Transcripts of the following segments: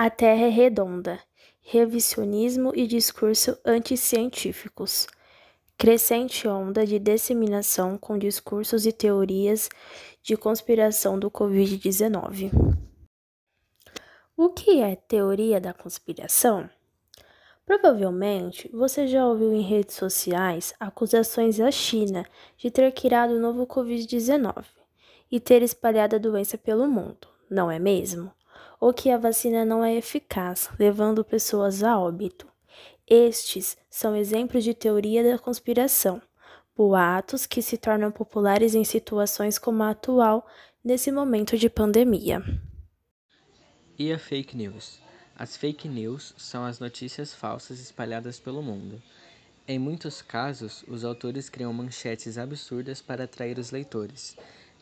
A Terra é redonda. Revisionismo e discurso anticientíficos. Crescente onda de disseminação com discursos e teorias de conspiração do Covid-19. O que é teoria da conspiração? Provavelmente você já ouviu em redes sociais acusações à China de ter criado o novo Covid-19 e ter espalhado a doença pelo mundo, não é mesmo? Ou que a vacina não é eficaz, levando pessoas a óbito. Estes são exemplos de teoria da conspiração, boatos que se tornam populares em situações como a atual, nesse momento de pandemia. E a fake news? As fake news são as notícias falsas espalhadas pelo mundo. Em muitos casos, os autores criam manchetes absurdas para atrair os leitores.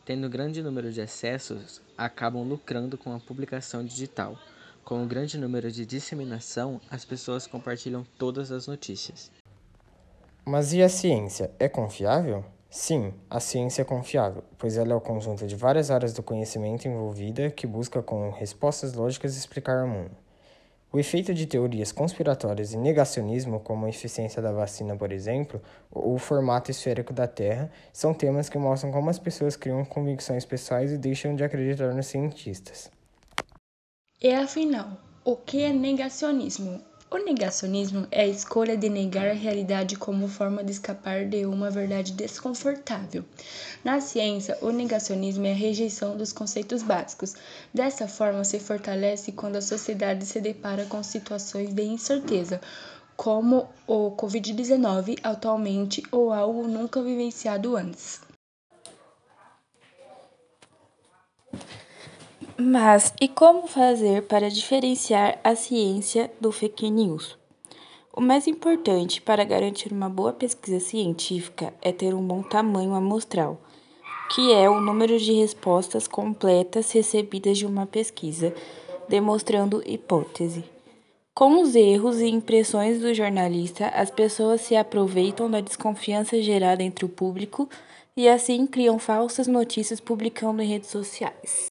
Tendo grande número de acessos, acabam lucrando com a publicação digital. Com o grande número de disseminação, as pessoas compartilham todas as notícias. Mas e a ciência? É confiável? Sim, a ciência é confiável, pois ela é o conjunto de várias áreas do conhecimento envolvida que busca com respostas lógicas explicar o mundo. O efeito de teorias conspiratórias e negacionismo, como a eficiência da vacina, por exemplo, ou o formato esférico da Terra, são temas que mostram como as pessoas criam convicções pessoais e deixam de acreditar nos cientistas. E afinal, o que é negacionismo? O negacionismo é a escolha de negar a realidade como forma de escapar de uma verdade desconfortável. Na ciência, o negacionismo é a rejeição dos conceitos básicos. Dessa forma, se fortalece quando a sociedade se depara com situações de incerteza, como o Covid-19 atualmente ou algo nunca vivenciado antes. Mas e como fazer para diferenciar a ciência do fake news? O mais importante para garantir uma boa pesquisa científica é ter um bom tamanho amostral, que é o número de respostas completas recebidas de uma pesquisa, demonstrando hipótese. Com os erros e impressões do jornalista, as pessoas se aproveitam da desconfiança gerada entre o público e assim criam falsas notícias publicando em redes sociais.